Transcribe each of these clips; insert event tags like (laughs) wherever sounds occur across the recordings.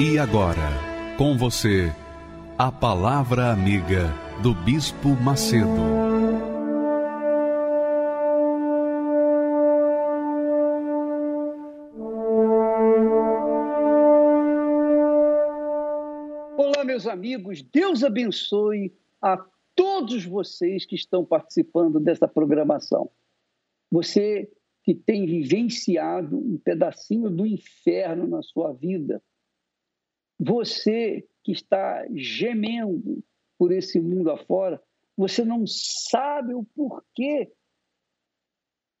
E agora, com você, a Palavra Amiga do Bispo Macedo. Olá, meus amigos, Deus abençoe a todos vocês que estão participando dessa programação. Você que tem vivenciado um pedacinho do inferno na sua vida você que está gemendo por esse mundo afora, você não sabe o porquê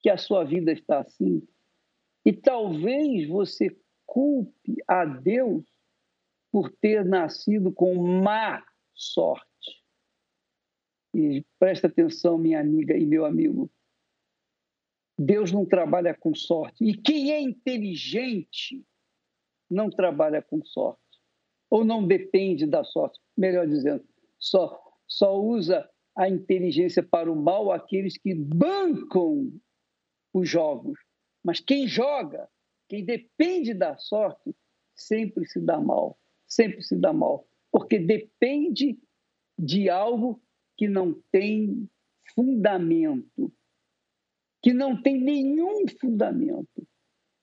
que a sua vida está assim. E talvez você culpe a Deus por ter nascido com má sorte. E presta atenção, minha amiga e meu amigo. Deus não trabalha com sorte. E quem é inteligente não trabalha com sorte ou não depende da sorte, melhor dizendo, só, só usa a inteligência para o mal aqueles que bancam os jogos. Mas quem joga, quem depende da sorte, sempre se dá mal, sempre se dá mal, porque depende de algo que não tem fundamento, que não tem nenhum fundamento.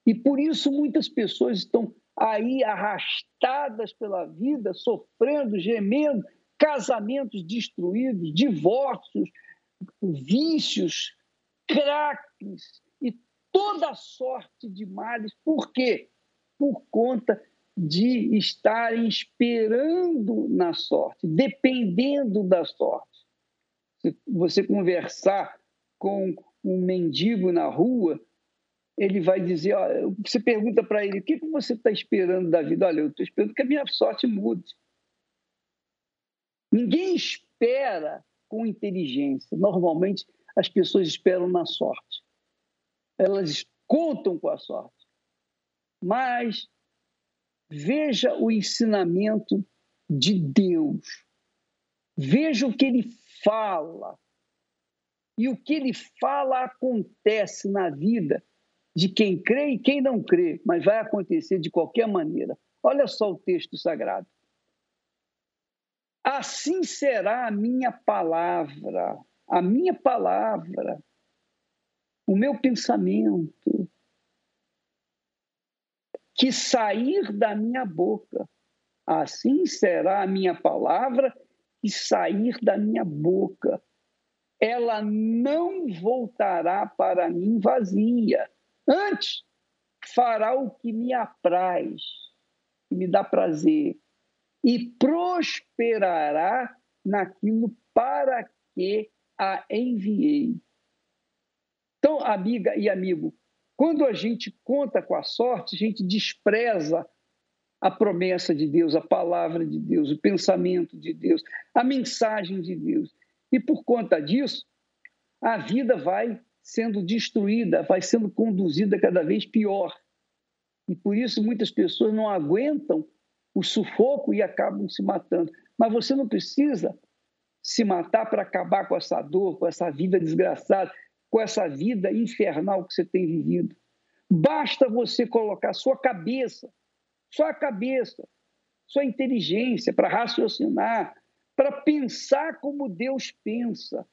E por isso muitas pessoas estão aí arrastadas pela vida, sofrendo, gemendo, casamentos destruídos, divórcios, vícios, craques e toda sorte de males. Por quê? Por conta de estarem esperando na sorte, dependendo da sorte. Se você conversar com um mendigo na rua, ele vai dizer, ó, você pergunta para ele, o que, que você está esperando da vida? Olha, eu estou esperando que a minha sorte mude. Ninguém espera com inteligência. Normalmente, as pessoas esperam na sorte. Elas contam com a sorte. Mas veja o ensinamento de Deus. Veja o que ele fala. E o que ele fala acontece na vida de quem crê e quem não crê, mas vai acontecer de qualquer maneira. Olha só o texto sagrado. Assim será a minha palavra, a minha palavra, o meu pensamento, que sair da minha boca. Assim será a minha palavra que sair da minha boca. Ela não voltará para mim vazia Antes, fará o que me apraz, que me dá prazer, e prosperará naquilo para que a enviei. Então, amiga e amigo, quando a gente conta com a sorte, a gente despreza a promessa de Deus, a palavra de Deus, o pensamento de Deus, a mensagem de Deus. E por conta disso, a vida vai sendo destruída, vai sendo conduzida cada vez pior. E por isso muitas pessoas não aguentam o sufoco e acabam se matando. Mas você não precisa se matar para acabar com essa dor, com essa vida desgraçada, com essa vida infernal que você tem vivido. Basta você colocar sua cabeça, sua cabeça, sua inteligência para raciocinar, para pensar como Deus pensa,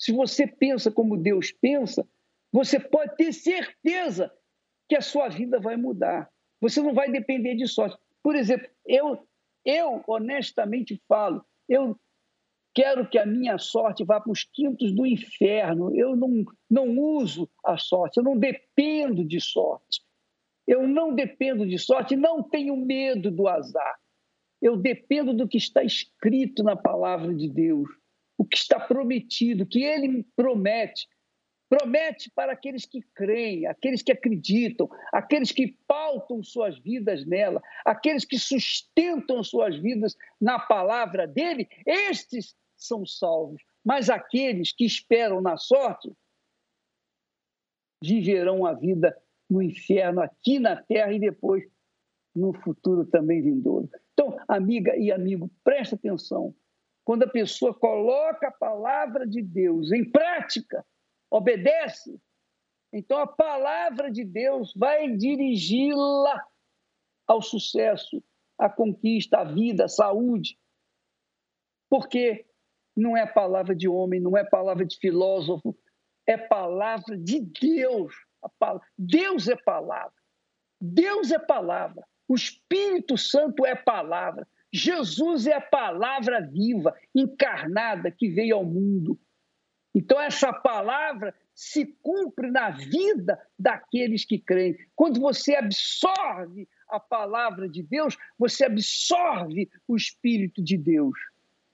se você pensa como Deus pensa, você pode ter certeza que a sua vida vai mudar. Você não vai depender de sorte. Por exemplo, eu, eu honestamente falo, eu quero que a minha sorte vá para os quintos do inferno. Eu não, não uso a sorte, eu não dependo de sorte. Eu não dependo de sorte, não tenho medo do azar. Eu dependo do que está escrito na palavra de Deus o que está prometido, que ele promete. Promete para aqueles que creem, aqueles que acreditam, aqueles que pautam suas vidas nela, aqueles que sustentam suas vidas na palavra dele, estes são salvos. Mas aqueles que esperam na sorte viverão a vida no inferno aqui na terra e depois no futuro também vindouro. Então, amiga e amigo, presta atenção. Quando a pessoa coloca a palavra de Deus em prática, obedece, então a palavra de Deus vai dirigi-la ao sucesso, à conquista, à vida, à saúde. Porque não é palavra de homem, não é palavra de filósofo, é palavra de Deus. Deus é palavra. Deus é palavra. O Espírito Santo é palavra. Jesus é a palavra viva, encarnada, que veio ao mundo. Então, essa palavra se cumpre na vida daqueles que creem. Quando você absorve a palavra de Deus, você absorve o Espírito de Deus.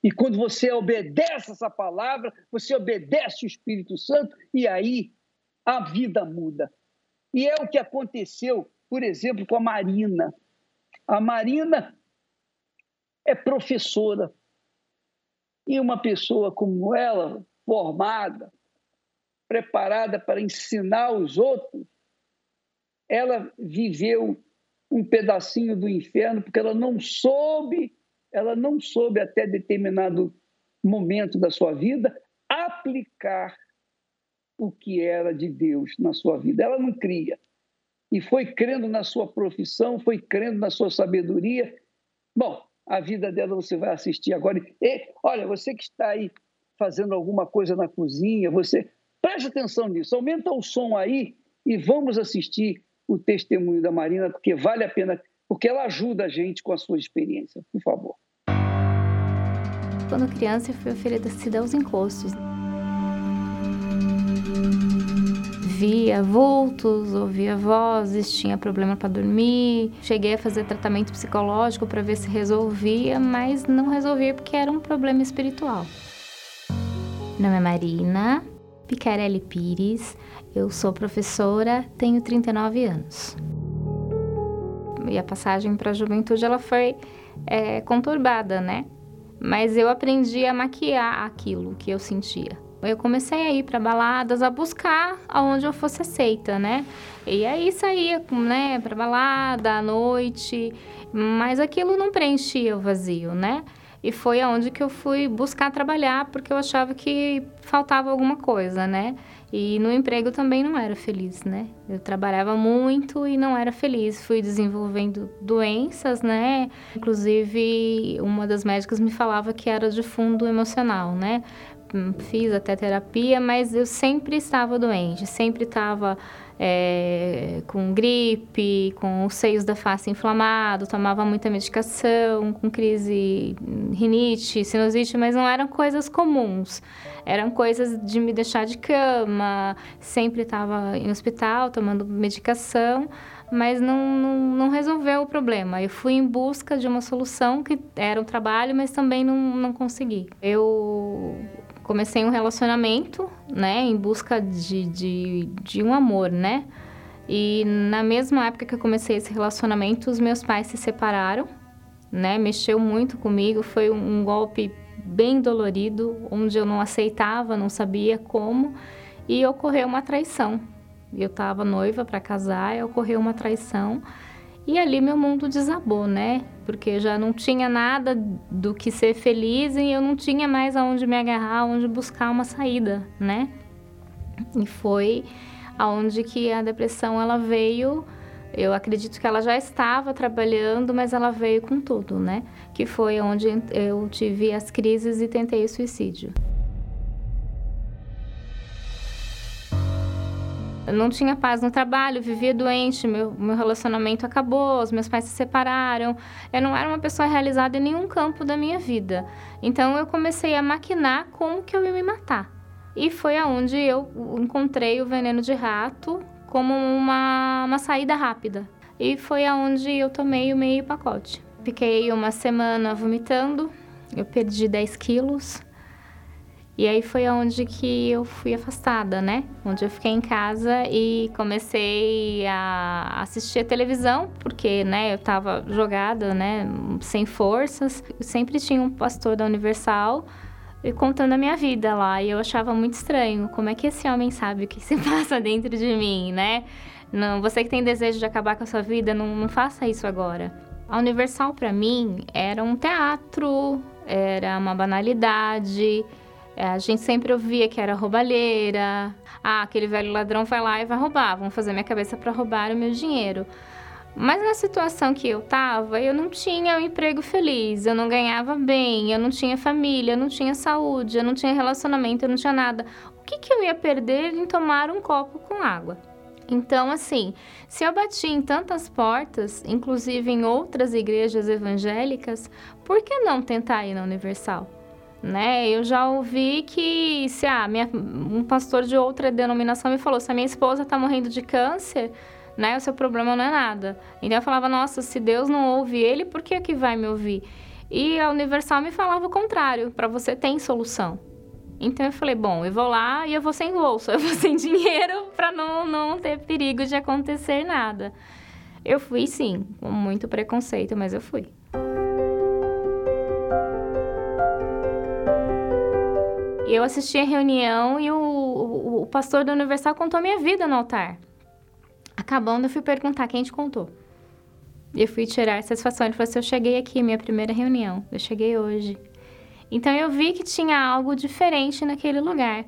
E quando você obedece essa palavra, você obedece o Espírito Santo e aí a vida muda. E é o que aconteceu, por exemplo, com a Marina. A Marina é professora. E uma pessoa como ela formada, preparada para ensinar os outros, ela viveu um pedacinho do inferno porque ela não soube, ela não soube até determinado momento da sua vida aplicar o que era de Deus na sua vida. Ela não cria. E foi crendo na sua profissão, foi crendo na sua sabedoria. Bom, a vida dela você vai assistir agora. E, olha, você que está aí fazendo alguma coisa na cozinha, você preste atenção nisso, aumenta o som aí e vamos assistir o testemunho da Marina, porque vale a pena, porque ela ajuda a gente com a sua experiência, por favor. Quando criança, eu fui oferecida aos encostos. Via vultos, ouvia vozes, tinha problema para dormir. Cheguei a fazer tratamento psicológico para ver se resolvia, mas não resolvia porque era um problema espiritual. Meu nome é Marina Picarelli Pires, eu sou professora, tenho 39 anos. E a passagem para a juventude ela foi é, conturbada, né? Mas eu aprendi a maquiar aquilo que eu sentia. Eu comecei a ir para baladas, a buscar aonde eu fosse aceita, né? E aí saía, né, para balada à noite, mas aquilo não preenchia o vazio, né? E foi aonde que eu fui buscar trabalhar, porque eu achava que faltava alguma coisa, né? E no emprego também não era feliz, né? Eu trabalhava muito e não era feliz. Fui desenvolvendo doenças, né? Inclusive, uma das médicas me falava que era de fundo emocional, né? Fiz até terapia, mas eu sempre estava doente, sempre estava é, com gripe, com os seios da face inflamado, tomava muita medicação, com crise, rinite, sinusite, mas não eram coisas comuns. Eram coisas de me deixar de cama, sempre estava em hospital tomando medicação, mas não, não, não, resolveu o problema. Eu fui em busca de uma solução que era um trabalho, mas também não, não consegui. Eu comecei um relacionamento, né, em busca de, de, de um amor, né? E na mesma época que eu comecei esse relacionamento, os meus pais se separaram, né? Mexeu muito comigo, foi um, golpe bem dolorido, onde eu não aceitava, não sabia como, e ocorreu uma traição. Eu estava noiva para casar e ocorreu uma traição. E ali meu mundo desabou, né? Porque já não tinha nada do que ser feliz e eu não tinha mais aonde me agarrar, aonde buscar uma saída, né? E foi aonde que a depressão ela veio. Eu acredito que ela já estava trabalhando, mas ela veio com tudo, né? Que foi onde eu tive as crises e tentei o suicídio. Eu não tinha paz no trabalho, vivia doente, meu, meu relacionamento acabou, os meus pais se separaram. Eu não era uma pessoa realizada em nenhum campo da minha vida. Então eu comecei a maquinar como que eu ia me matar. E foi aonde eu encontrei o veneno de rato como uma, uma saída rápida. E foi aonde eu tomei o meio pacote. Fiquei uma semana vomitando, eu perdi 10 quilos E aí foi onde que eu fui afastada, né? Onde eu fiquei em casa e comecei a assistir a televisão, porque, né, eu tava jogada, né, sem forças. sempre tinha um pastor da Universal contando a minha vida lá, e eu achava muito estranho. Como é que esse homem sabe o que se (laughs) passa dentro de mim, né? Não, você que tem desejo de acabar com a sua vida, não, não faça isso agora. A Universal para mim era um teatro, era uma banalidade é, a gente sempre ouvia que era roubalheira. Ah, aquele velho ladrão vai lá e vai roubar. Vão fazer minha cabeça para roubar o meu dinheiro. Mas na situação que eu tava, eu não tinha um emprego feliz, eu não ganhava bem, eu não tinha família, eu não tinha saúde, eu não tinha relacionamento, eu não tinha nada. O que, que eu ia perder em tomar um copo com água? Então, assim, se eu bati em tantas portas, inclusive em outras igrejas evangélicas, por que não tentar ir na Universal? Né? Eu já ouvi que se ah, minha, um pastor de outra denominação me falou, se a minha esposa está morrendo de câncer, né, o seu problema não é nada. Então eu falava, nossa, se Deus não ouve ele, por que que vai me ouvir? E a Universal me falava o contrário, para você tem solução. Então eu falei, bom, eu vou lá e eu vou sem bolsa, (laughs) eu vou sem dinheiro para não, não ter perigo de acontecer nada. Eu fui sim, com muito preconceito, mas eu fui. E eu assisti a reunião e o, o, o pastor da Universal contou minha vida no altar. Acabando, eu fui perguntar quem te contou. E eu fui tirar satisfação. Ele falou assim: Eu cheguei aqui, minha primeira reunião. Eu cheguei hoje. Então eu vi que tinha algo diferente naquele lugar.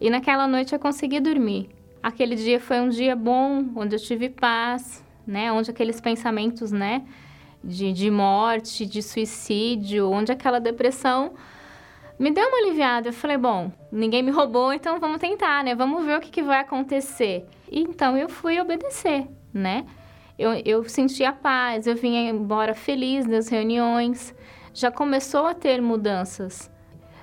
E naquela noite eu consegui dormir. Aquele dia foi um dia bom, onde eu tive paz, né? Onde aqueles pensamentos, né? De, de morte, de suicídio, onde aquela depressão me deu uma aliviada. Eu falei, bom, ninguém me roubou, então vamos tentar, né? Vamos ver o que, que vai acontecer. E então eu fui obedecer, né? Eu, eu senti a paz, eu vinha embora feliz das reuniões. Já começou a ter mudanças.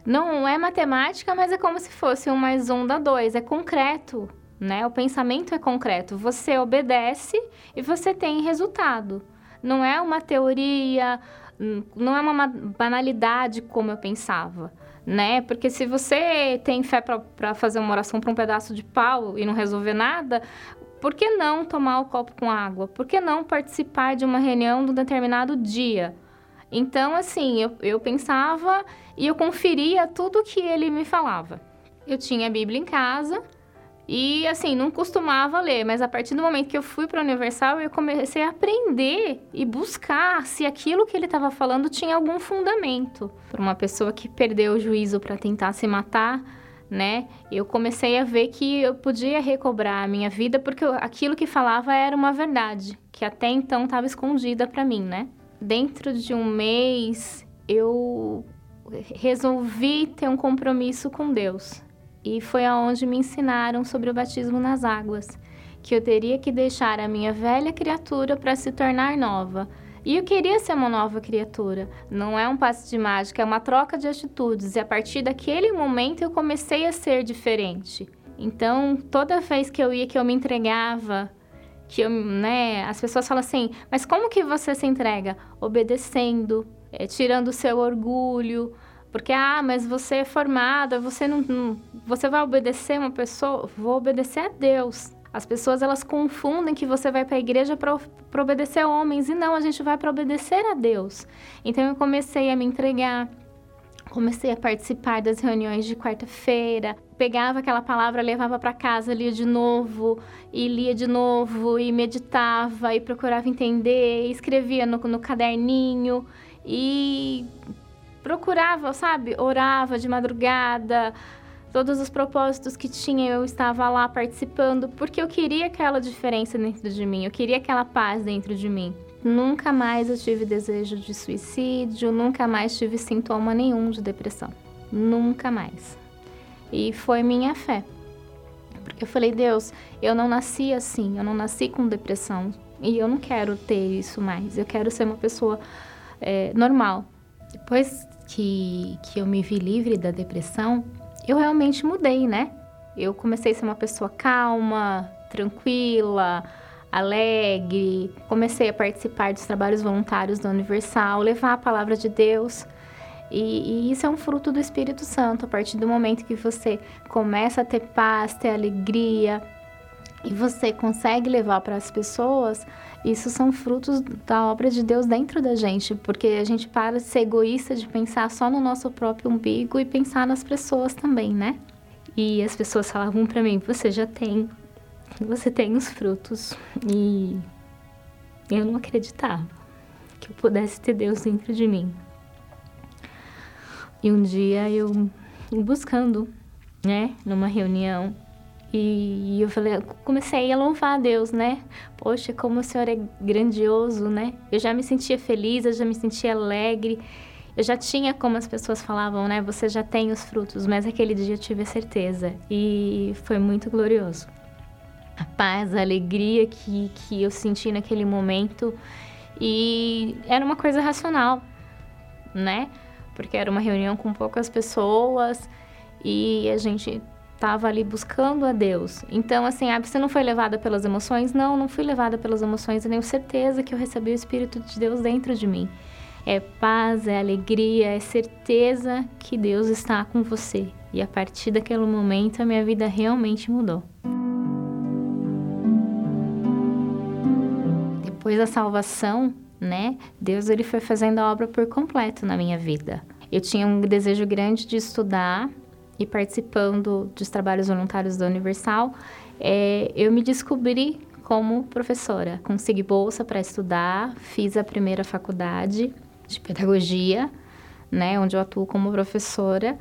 Não é matemática, mas é como se fosse um mais um dá dois. É concreto, né? O pensamento é concreto. Você obedece e você tem resultado. Não é uma teoria, não é uma banalidade como eu pensava né? Porque se você tem fé para fazer uma oração para um pedaço de pau e não resolver nada, por que não tomar o copo com água? Por que não participar de uma reunião de um determinado dia? Então, assim, eu, eu pensava e eu conferia tudo que ele me falava. Eu tinha a Bíblia em casa, e assim, não costumava ler, mas a partir do momento que eu fui para Universal, eu comecei a aprender e buscar se aquilo que ele estava falando tinha algum fundamento. Para uma pessoa que perdeu o juízo para tentar se matar, né? Eu comecei a ver que eu podia recobrar a minha vida porque aquilo que falava era uma verdade, que até então estava escondida para mim, né? Dentro de um mês, eu resolvi ter um compromisso com Deus e foi aonde me ensinaram sobre o batismo nas águas, que eu teria que deixar a minha velha criatura para se tornar nova. E eu queria ser uma nova criatura. Não é um passe de mágica, é uma troca de atitudes. E a partir daquele momento eu comecei a ser diferente. Então, toda vez que eu ia, que eu me entregava, que eu, né, as pessoas falam assim: "Mas como que você se entrega?" Obedecendo, é, tirando o seu orgulho, porque, ah, mas você é formada, você não, não, Você vai obedecer uma pessoa? Vou obedecer a Deus. As pessoas elas confundem que você vai para a igreja para obedecer homens e não, a gente vai para obedecer a Deus. Então eu comecei a me entregar, comecei a participar das reuniões de quarta-feira, pegava aquela palavra, levava para casa, lia de novo, e lia de novo, e meditava, e procurava entender, e escrevia no, no caderninho, e procurava, sabe? Orava de madrugada, todos os propósitos que tinha eu estava lá participando, porque eu queria aquela diferença dentro de mim, eu queria aquela paz dentro de mim. Nunca mais eu tive desejo de suicídio, nunca mais tive sintoma nenhum de depressão. Nunca mais. E foi minha fé. Porque eu falei, Deus, eu não nasci assim, eu não nasci com depressão. E eu não quero ter isso mais. Eu quero ser uma pessoa é, normal. Depois que, que eu me vi livre da depressão, eu realmente mudei, né? Eu comecei a ser uma pessoa calma, tranquila, alegre. Comecei a participar dos trabalhos voluntários da Universal, levar a palavra de Deus. E, e, isso é um fruto do Espírito Santo. A partir do momento que você começa a ter paz, ter alegria, e você consegue levar para as pessoas, isso são frutos da obra de Deus dentro da gente, porque a gente para de ser egoísta, de pensar só no nosso próprio umbigo e pensar nas pessoas também, né? E as pessoas falavam para mim: você já tem, você tem os frutos. E eu não acreditava que eu pudesse ter Deus dentro de mim. E um dia eu buscando, né, numa reunião, e eu falei, comecei a louvar a Deus, né? Poxa, como o Senhor é grandioso, né? Eu já me sentia feliz, eu já me sentia alegre. Eu já tinha, como as pessoas falavam, né? Você já tem os frutos, mas aquele dia eu tive a certeza. E foi muito glorioso. A paz, a alegria que, que eu senti naquele momento. E era uma coisa racional, né? Porque era uma reunião com poucas pessoas e a gente estava ali buscando a Deus. Então, assim, ah, você não foi levada pelas emoções? Não, não fui levada pelas emoções. Eu tenho certeza que eu recebi o Espírito de Deus dentro de mim. É paz, é alegria, é certeza que Deus está com você. E a partir daquele momento, a minha vida realmente mudou. Depois da salvação, né? Deus ele foi fazendo a obra por completo na minha vida. Eu tinha um desejo grande de estudar, e participando dos trabalhos voluntários da Universal, é, eu me descobri como professora. Consegui bolsa para estudar, fiz a primeira faculdade de pedagogia, né, onde eu atuo como professora.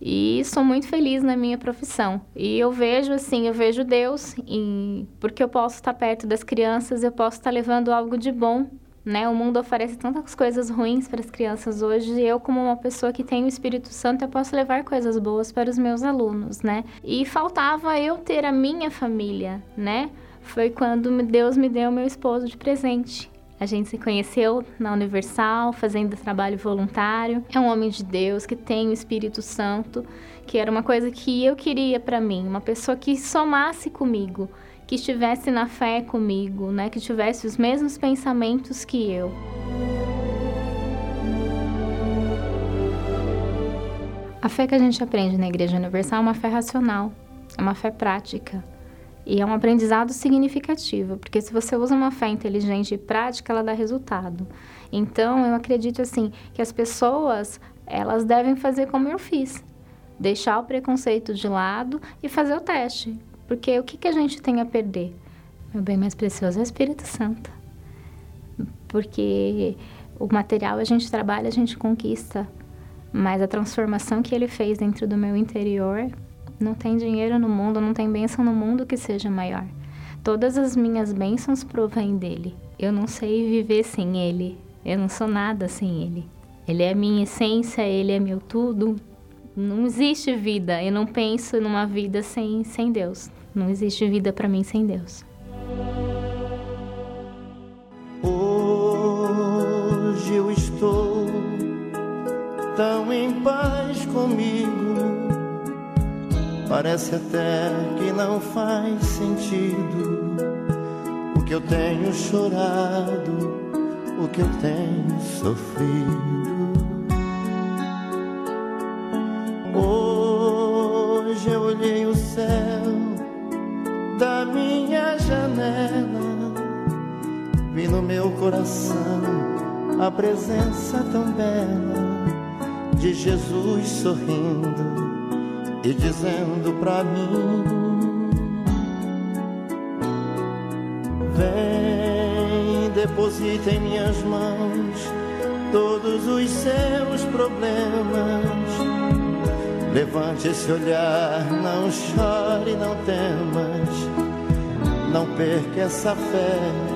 E sou muito feliz na minha profissão. E eu vejo assim, eu vejo Deus em porque eu posso estar perto das crianças, eu posso estar levando algo de bom né? O mundo oferece tantas coisas ruins para as crianças hoje e eu, como uma pessoa que tem o Espírito Santo, eu posso levar coisas boas para os meus alunos, né? E faltava eu ter a minha família, né? Foi quando Deus me deu meu esposo de presente. A gente se conheceu na Universal, fazendo trabalho voluntário. É um homem de Deus que tem o Espírito Santo, que era uma coisa que eu queria para mim, uma pessoa que somasse comigo, que estivesse na fé comigo, né? Que tivesse os mesmos pensamentos que eu. A fé que a gente aprende na Igreja Universal é uma fé racional, é uma fé prática. E é um aprendizado significativo, porque se você usa uma fé inteligente e prática, ela dá resultado. Então, eu acredito assim que as pessoas, elas devem fazer como eu fiz. Deixar o preconceito de lado e fazer o teste. Porque o que, que a gente tem a perder? Meu bem mais precioso é o Espírito Santo. Porque o material a gente trabalha, a gente conquista. Mas a transformação que ele fez dentro do meu interior, não tem dinheiro no mundo, não tem bênção no mundo que seja maior. Todas as minhas bênçãos provêm dele. Eu não sei viver sem ele. Eu não sou nada sem ele. Ele é minha essência, ele é meu tudo. Não existe vida. Eu não penso numa vida sem, sem Deus. Não existe vida para mim sem Deus. Hoje eu estou tão em paz comigo. Parece até que não faz sentido o que eu tenho chorado, o que eu tenho sofrido. Hoje no meu coração a presença tão bela de Jesus sorrindo e dizendo pra mim: Vem, deposita em minhas mãos todos os seus problemas. Levante esse olhar, não chore, não temas, não perca essa fé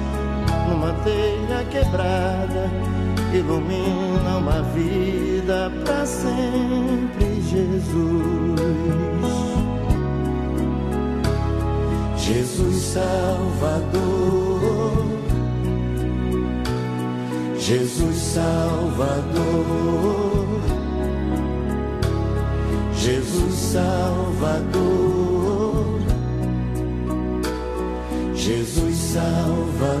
telha quebrada ilumina uma vida para sempre, Jesus. Jesus Salvador, Jesus Salvador, Jesus Salvador, Jesus Salvador.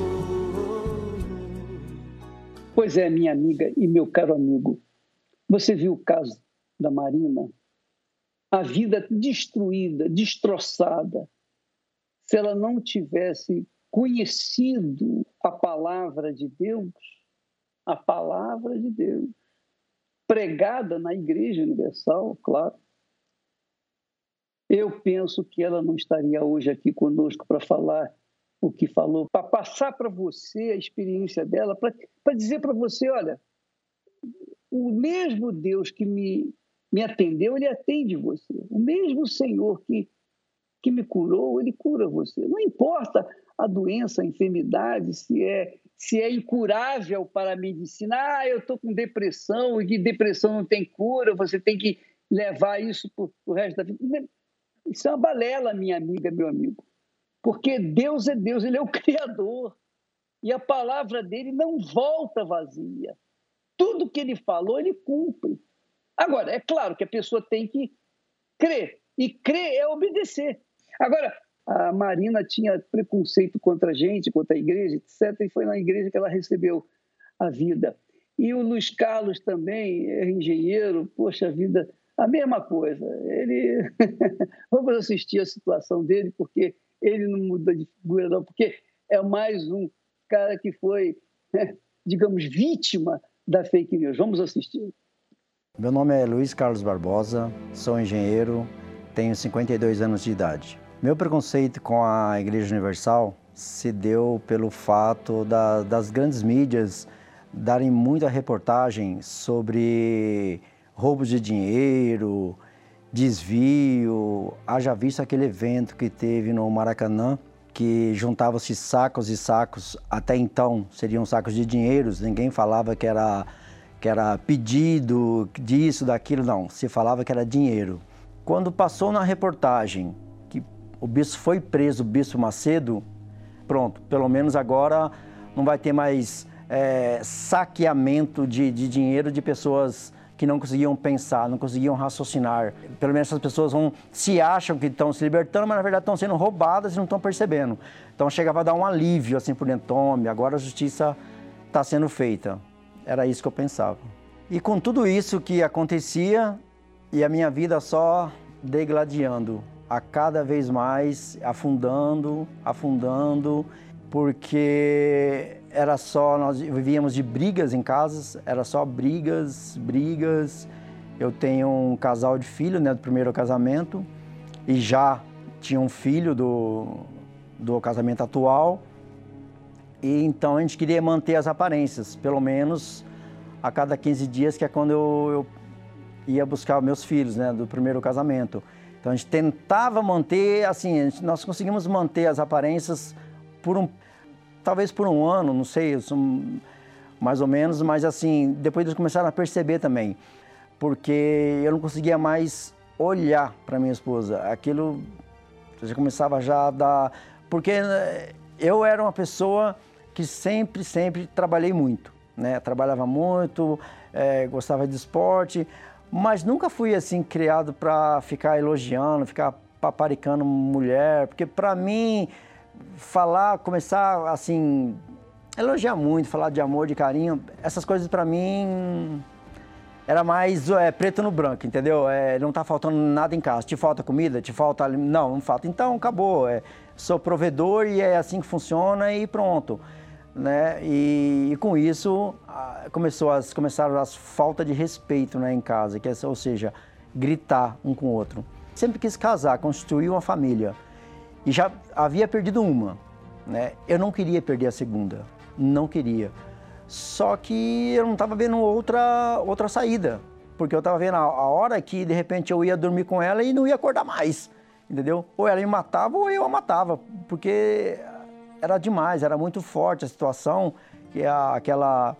Pois é, minha amiga e meu caro amigo, você viu o caso da Marina? A vida destruída, destroçada. Se ela não tivesse conhecido a palavra de Deus, a palavra de Deus, pregada na Igreja Universal, claro, eu penso que ela não estaria hoje aqui conosco para falar o que falou, para passar para você a experiência dela, para dizer para você: olha, o mesmo Deus que me, me atendeu, ele atende você. O mesmo Senhor que, que me curou, ele cura você. Não importa a doença, a enfermidade, se é, se é incurável para a medicina. Ah, eu estou com depressão e depressão não tem cura, você tem que levar isso para o resto da vida. Isso é uma balela, minha amiga, meu amigo. Porque Deus é Deus, Ele é o (laughs) Criador. E a palavra dele não volta vazia. Tudo que ele falou, ele cumpre. Agora, é claro que a pessoa tem que crer. E crer é obedecer. Agora, a Marina tinha preconceito contra a gente, contra a igreja, etc. E foi na igreja que ela recebeu a vida. E o Luiz Carlos também é engenheiro, poxa vida, a mesma coisa. Ele. (laughs) Vamos assistir a situação dele, porque ele não muda de figura, não, porque é mais um cara que foi, né, digamos, vítima da fake news. Vamos assistir. Meu nome é Luiz Carlos Barbosa, sou engenheiro, tenho 52 anos de idade. Meu preconceito com a Igreja Universal se deu pelo fato da, das grandes mídias darem muita reportagem sobre roubos de dinheiro, desvio, haja visto aquele evento que teve no Maracanã, que juntavam-se sacos e sacos, até então seriam sacos de dinheiros, ninguém falava que era, que era pedido disso, daquilo, não, se falava que era dinheiro. Quando passou na reportagem que o bispo foi preso, o bispo Macedo, pronto, pelo menos agora não vai ter mais é, saqueamento de, de dinheiro de pessoas que não conseguiam pensar, não conseguiam raciocinar. Pelo menos essas pessoas vão, se acham que estão se libertando, mas na verdade estão sendo roubadas e não estão percebendo. Então chegava a dar um alívio assim por dentro, tome, agora a justiça está sendo feita. Era isso que eu pensava. E com tudo isso que acontecia, e a minha vida só degladiando, a cada vez mais afundando, afundando, porque era só, nós vivíamos de brigas em casas, era só brigas, brigas. Eu tenho um casal de filhos, né, do primeiro casamento, e já tinha um filho do, do casamento atual. E então a gente queria manter as aparências, pelo menos a cada 15 dias, que é quando eu, eu ia buscar meus filhos, né, do primeiro casamento. Então a gente tentava manter, assim, gente, nós conseguimos manter as aparências por um talvez por um ano, não sei, mais ou menos, mas assim, depois eles começaram a perceber também, porque eu não conseguia mais olhar para minha esposa. Aquilo já começava já a dar. Porque eh, eu era uma pessoa que sempre, sempre trabalhei muito, né? Trabalhava muito, é, gostava de esporte, mas nunca fui assim criado para ficar elogiando, ficar paparicando mulher, porque para mim falar, começar assim, elogiar muito, falar de amor, de carinho, essas coisas para mim era mais é, preto no branco, entendeu? É, não tá faltando nada em casa. Te falta comida? Te falta. Não, não falta. Então acabou. É, sou provedor e é assim que funciona e pronto. Né? E, e com isso começou as, começaram as falta de respeito né, em casa, que é, ou seja, gritar um com o outro. Sempre quis casar, constituir uma família e já havia perdido uma, né? Eu não queria perder a segunda, não queria. Só que eu não estava vendo outra, outra saída, porque eu estava vendo a, a, hora que de repente eu ia dormir com ela e não ia acordar mais, entendeu? Ou ela me matava ou eu a matava, porque era demais, era muito forte a situação, que a, aquela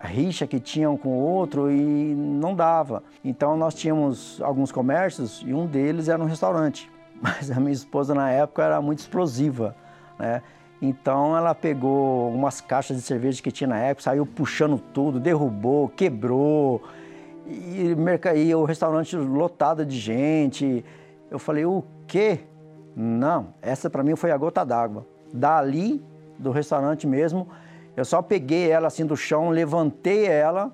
rixa que tinham com o outro e não dava. Então nós tínhamos alguns comércios e um deles era um restaurante. (laughs) mas a minha esposa na época era muito explosiva, né? Então ela pegou umas caixas de cerveja que tinha na época, saiu puxando tudo, derrubou, quebrou, e, e o restaurante lotado de gente. Eu falei, o quê? Não, essa para mim foi a gota d'água. Dali, do restaurante mesmo, eu só peguei ela assim do chão, levantei ela,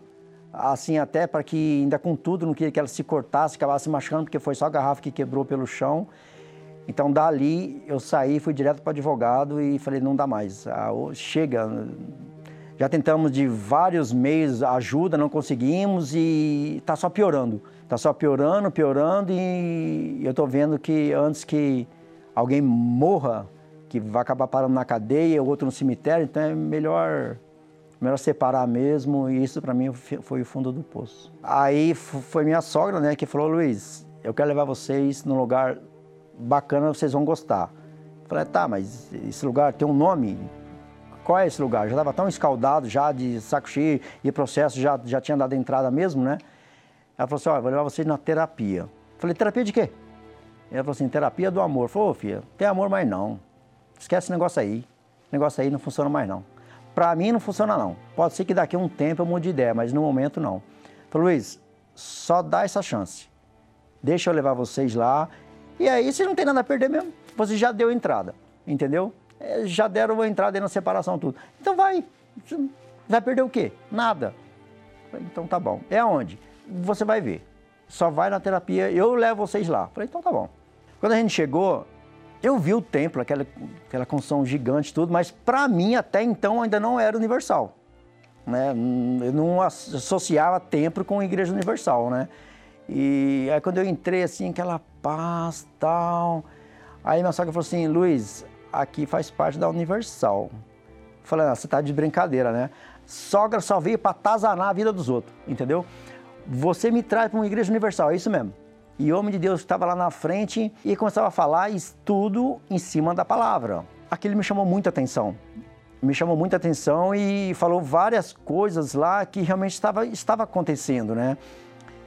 assim até para que ainda com tudo, não queria que ela se cortasse, acabasse machucando, porque foi só a garrafa que quebrou pelo chão. Então, dali, eu saí, fui direto para o advogado e falei, não dá mais, ah, chega. Já tentamos de vários meios ajuda, não conseguimos e está só piorando. Está só piorando, piorando e eu estou vendo que antes que alguém morra, que vai acabar parando na cadeia, outro no cemitério, então é melhor, melhor separar mesmo e isso para mim foi o fundo do poço. Aí foi minha sogra, né, que falou, Luiz, eu quero levar vocês num lugar bacana, vocês vão gostar. Falei, tá, mas esse lugar tem um nome? Qual é esse lugar? Já estava tão escaldado, já de saco cheio, e processo já, já tinha dado entrada mesmo, né? Ela falou assim, olha, vou levar vocês na terapia. Falei, terapia de quê? Ela falou assim, terapia do amor. Falei, ô filha, tem amor mais não. Esquece esse negócio aí. Esse negócio aí não funciona mais não. Pra mim não funciona não. Pode ser que daqui a um tempo eu mude de ideia, mas no momento não. Falei, Luiz, só dá essa chance. Deixa eu levar vocês lá e aí você não tem nada a perder mesmo. Você já deu entrada, entendeu? É, já deram uma entrada aí na separação, tudo. Então vai. Vai perder o quê? Nada. Então tá bom. É onde? Você vai ver. Só vai na terapia, eu levo vocês lá. Falei, então tá bom. Quando a gente chegou, eu vi o templo, aquela, aquela construção gigante tudo, mas para mim até então ainda não era universal. Né? Eu não associava templo com igreja universal, né? E aí quando eu entrei assim, aquela paz tal. Aí minha sogra falou assim, Luiz, aqui faz parte da Universal. Falei, ah, você tá de brincadeira, né? Sogra só veio para atazanar a vida dos outros, entendeu? Você me traz para uma igreja universal, é isso mesmo. E o homem de Deus estava lá na frente e começava a falar tudo em cima da palavra. aquilo me chamou muita atenção. Me chamou muita atenção e falou várias coisas lá que realmente estava, estava acontecendo, né?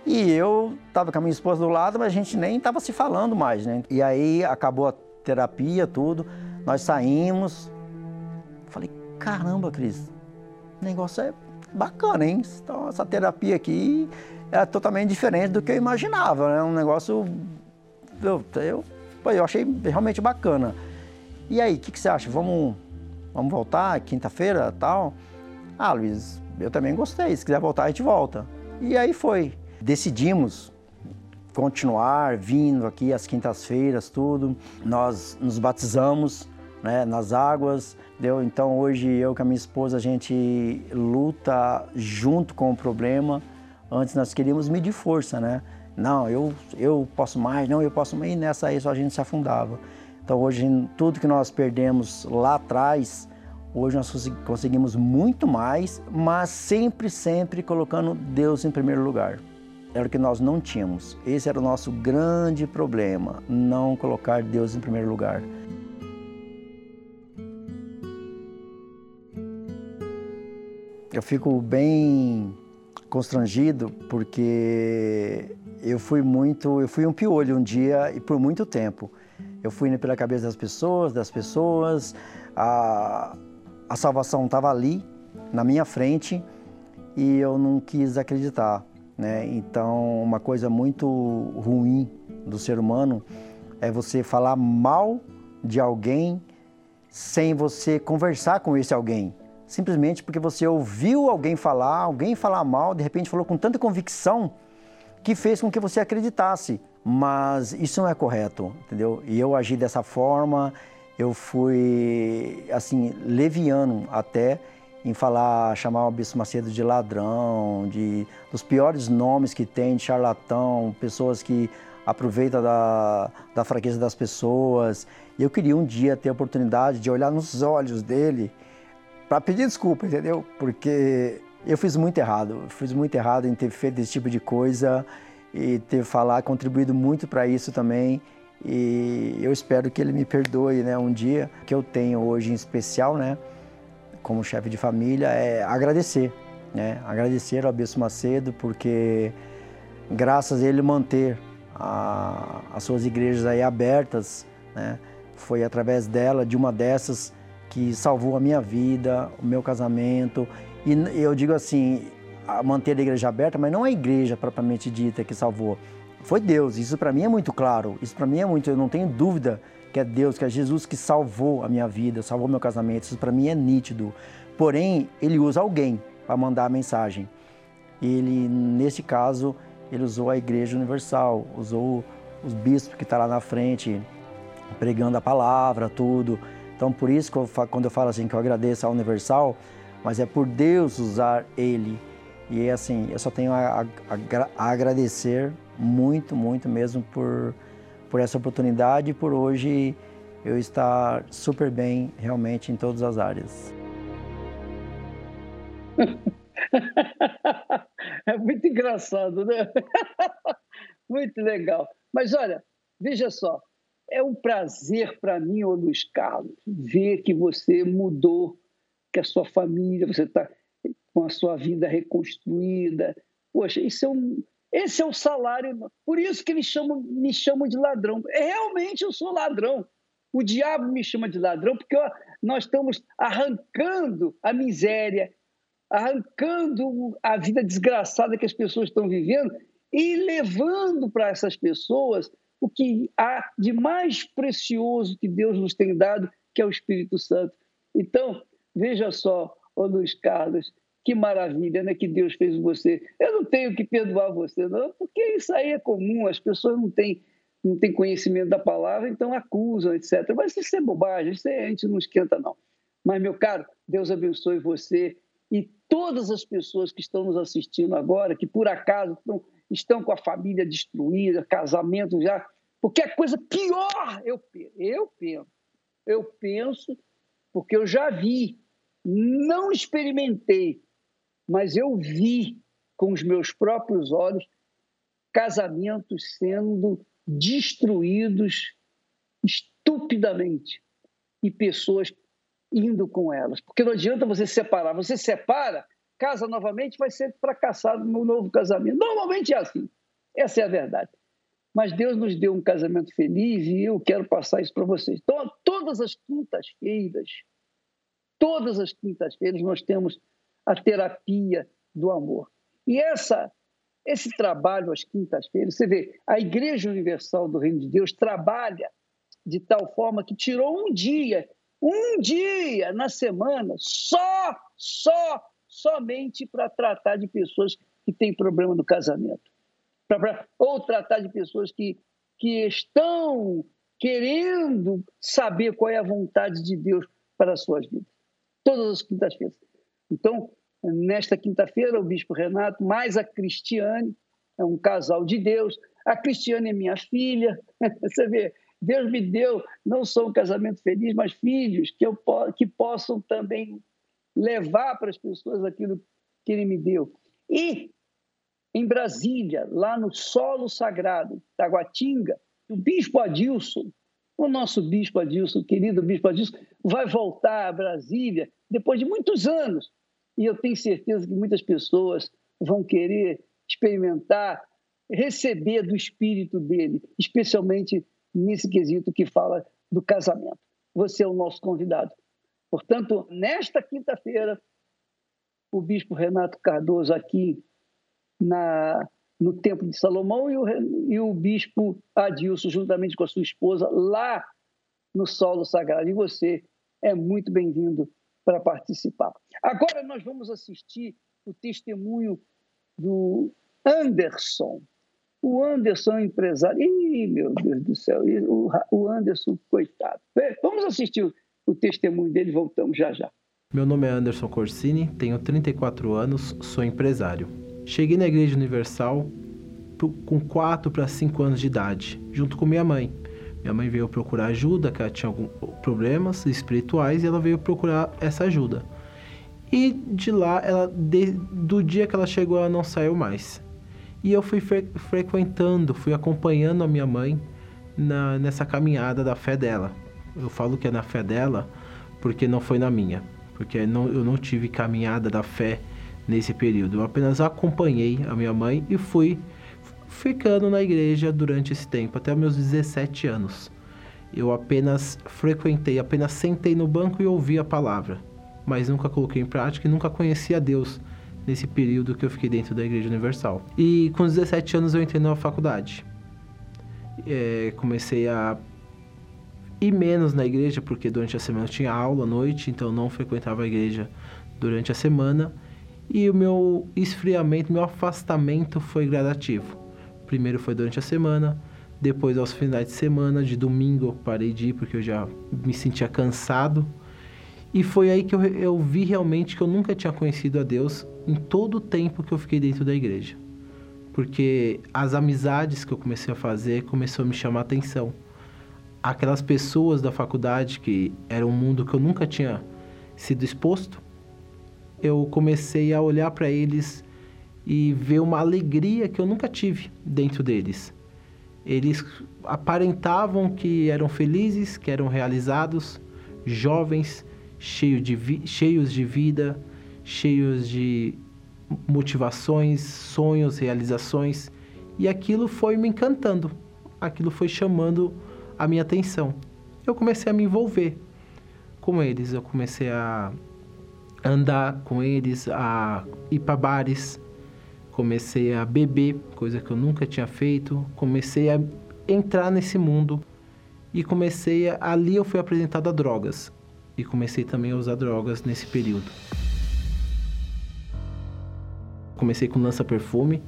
E eu estava com a minha esposa do lado, mas a gente nem estava se falando mais, né? E aí acabou a terapia, tudo. Nós saímos. Falei, caramba, Cris, o negócio é bacana, hein? Então, essa terapia aqui é totalmente diferente do que eu imaginava, né? Um negócio. Eu, eu, eu achei realmente bacana. E aí, o que, que, você acha? Vamos, vamos voltar quinta-feira tal? Ah, Luiz, eu também gostei. Se quiser voltar, a gente volta. E aí foi. Decidimos continuar vindo aqui às quintas-feiras, tudo. Nós nos batizamos né, nas águas, deu? Então hoje eu com a minha esposa a gente luta junto com o problema. Antes nós queríamos medir força, né? Não, eu, eu posso mais, não, eu posso mais. E nessa aí só a gente se afundava. Então hoje tudo que nós perdemos lá atrás, hoje nós conseguimos muito mais, mas sempre, sempre colocando Deus em primeiro lugar. Era o que nós não tínhamos. Esse era o nosso grande problema, não colocar Deus em primeiro lugar. Eu fico bem constrangido porque eu fui muito, eu fui um piolho um dia e por muito tempo. Eu fui indo pela cabeça das pessoas, das pessoas, a, a salvação estava ali, na minha frente, e eu não quis acreditar. Né? Então, uma coisa muito ruim do ser humano é você falar mal de alguém sem você conversar com esse alguém. Simplesmente porque você ouviu alguém falar, alguém falar mal, de repente falou com tanta convicção que fez com que você acreditasse mas isso não é correto, entendeu? E eu agi dessa forma, eu fui, assim, leviano até em falar, chamar o Bispo Macedo de ladrão, de dos piores nomes que tem, de charlatão, pessoas que aproveitam da, da fraqueza das pessoas. E eu queria um dia ter a oportunidade de olhar nos olhos dele para pedir desculpa, entendeu? Porque eu fiz muito errado, fiz muito errado em ter feito esse tipo de coisa e ter falar contribuído muito para isso também. E eu espero que ele me perdoe, né, um dia que eu tenho hoje em especial, né, como chefe de família, é agradecer, né, agradecer ao Bispo Macedo porque graças a ele manter a, as suas igrejas aí abertas, né, foi através dela, de uma dessas que salvou a minha vida, o meu casamento. E eu digo assim, a manter a igreja aberta, mas não a igreja propriamente dita que salvou. Foi Deus. Isso para mim é muito claro. Isso para mim é muito, eu não tenho dúvida que é Deus, que é Jesus que salvou a minha vida, salvou meu casamento. Isso para mim é nítido. Porém, ele usa alguém para mandar a mensagem. Ele, nesse caso, ele usou a Igreja Universal, usou os bispos que estão tá lá na frente, pregando a palavra, tudo. Então, por isso, que eu, quando eu falo assim que eu agradeço a Universal, mas é por Deus usar ele e assim, eu só tenho a, a, a agradecer muito, muito mesmo por, por essa oportunidade e por hoje eu estar super bem realmente em todas as áreas. (laughs) É muito engraçado, né? (laughs) Muito legal. Mas olha, veja só, é um prazer para mim, ô Luiz Carlos, ver que você mudou, que a sua família, você está com a sua vida reconstruída. Poxa, isso é um, esse é o salário. Por isso que eles chamam, me chamam de ladrão. É, realmente eu sou ladrão. O diabo me chama de ladrão porque nós estamos arrancando a miséria, arrancando a vida desgraçada que as pessoas estão vivendo e levando para essas pessoas o que há de mais precioso que Deus nos tem dado, que é o Espírito Santo. Então, veja só, ô Luiz Carlos, que maravilha né, que Deus fez você. Eu não tenho que perdoar você, não, porque isso aí é comum, as pessoas não têm, não têm conhecimento da palavra, então acusam, etc. Mas isso é bobagem, isso é, a gente não esquenta, não. Mas, meu caro, Deus abençoe você e todas as pessoas que estão nos assistindo agora, que por acaso estão, estão com a família destruída, casamento já. Porque a coisa pior, eu, eu penso, eu penso, porque eu já vi, não experimentei, mas eu vi com os meus próprios olhos casamentos sendo destruídos estupidamente. e pessoas indo com elas. Porque não adianta você separar. Você separa, casa novamente, vai ser fracassado no novo casamento. Normalmente é assim. Essa é a verdade. Mas Deus nos deu um casamento feliz e eu quero passar isso para vocês. Então, todas as quintas-feiras, todas as quintas-feiras nós temos a terapia do amor. E essa esse trabalho às quintas-feiras, você vê, a Igreja Universal do Reino de Deus trabalha de tal forma que tirou um dia, um dia na semana, só, só, somente para tratar de pessoas que têm problema no casamento pra, pra, ou tratar de pessoas que, que estão querendo saber qual é a vontade de Deus para as suas vidas. Todas as quintas-feiras. Então, nesta quinta-feira, o Bispo Renato, mais a Cristiane, é um casal de Deus. A Cristiane é minha filha. (laughs) Você vê, Deus me deu não só um casamento feliz, mas filhos que, eu, que possam também levar para as pessoas aquilo que Ele me deu. E em Brasília, lá no solo sagrado, Taguatinga, o bispo Adilson, o nosso bispo Adilson, querido bispo Adilson, vai voltar a Brasília depois de muitos anos. E eu tenho certeza que muitas pessoas vão querer experimentar, receber do espírito dele, especialmente nesse quesito que fala do casamento. Você é o nosso convidado. Portanto, nesta quinta-feira, o bispo Renato Cardoso aqui na, no Templo de Salomão e o, e o bispo Adilson, juntamente com a sua esposa, lá no solo sagrado. E você é muito bem-vindo para participar. Agora nós vamos assistir o testemunho do Anderson. O Anderson é empresário. Ih, meu Deus do céu, o Anderson, coitado. Vamos assistir o, o testemunho dele, voltamos já já. Meu nome é Anderson Corsini, tenho 34 anos, sou empresário. Cheguei na Igreja Universal com 4 para 5 anos de idade, junto com minha mãe. Minha mãe veio procurar ajuda, que ela tinha alguns problemas espirituais e ela veio procurar essa ajuda. E de lá, ela de, do dia que ela chegou, ela não saiu mais. E eu fui fre frequentando, fui acompanhando a minha mãe na, nessa caminhada da fé dela. Eu falo que é na fé dela porque não foi na minha, porque não, eu não tive caminhada da fé nesse período. Eu apenas acompanhei a minha mãe e fui ficando na igreja durante esse tempo, até meus 17 anos. Eu apenas frequentei, apenas sentei no banco e ouvi a palavra, mas nunca coloquei em prática e nunca conheci a Deus nesse período que eu fiquei dentro da Igreja Universal. E com 17 anos eu entrei na faculdade. É, comecei a ir menos na igreja, porque durante a semana eu tinha aula à noite, então não frequentava a igreja durante a semana e o meu esfriamento, meu afastamento foi gradativo. Primeiro foi durante a semana, depois aos finais de semana, de domingo eu parei de ir porque eu já me sentia cansado. E foi aí que eu, eu vi realmente que eu nunca tinha conhecido a Deus em todo o tempo que eu fiquei dentro da igreja. Porque as amizades que eu comecei a fazer começou a me chamar a atenção. Aquelas pessoas da faculdade que era um mundo que eu nunca tinha sido exposto, eu comecei a olhar para eles e ver uma alegria que eu nunca tive dentro deles. Eles aparentavam que eram felizes, que eram realizados, jovens, cheio de cheios de vida, cheios de motivações, sonhos, realizações. E aquilo foi me encantando, aquilo foi chamando a minha atenção. Eu comecei a me envolver com eles, eu comecei a andar com eles, a ir para bares. Comecei a beber, coisa que eu nunca tinha feito. Comecei a entrar nesse mundo e comecei a, ali eu fui apresentado a drogas e comecei também a usar drogas nesse período. Comecei com lança perfume,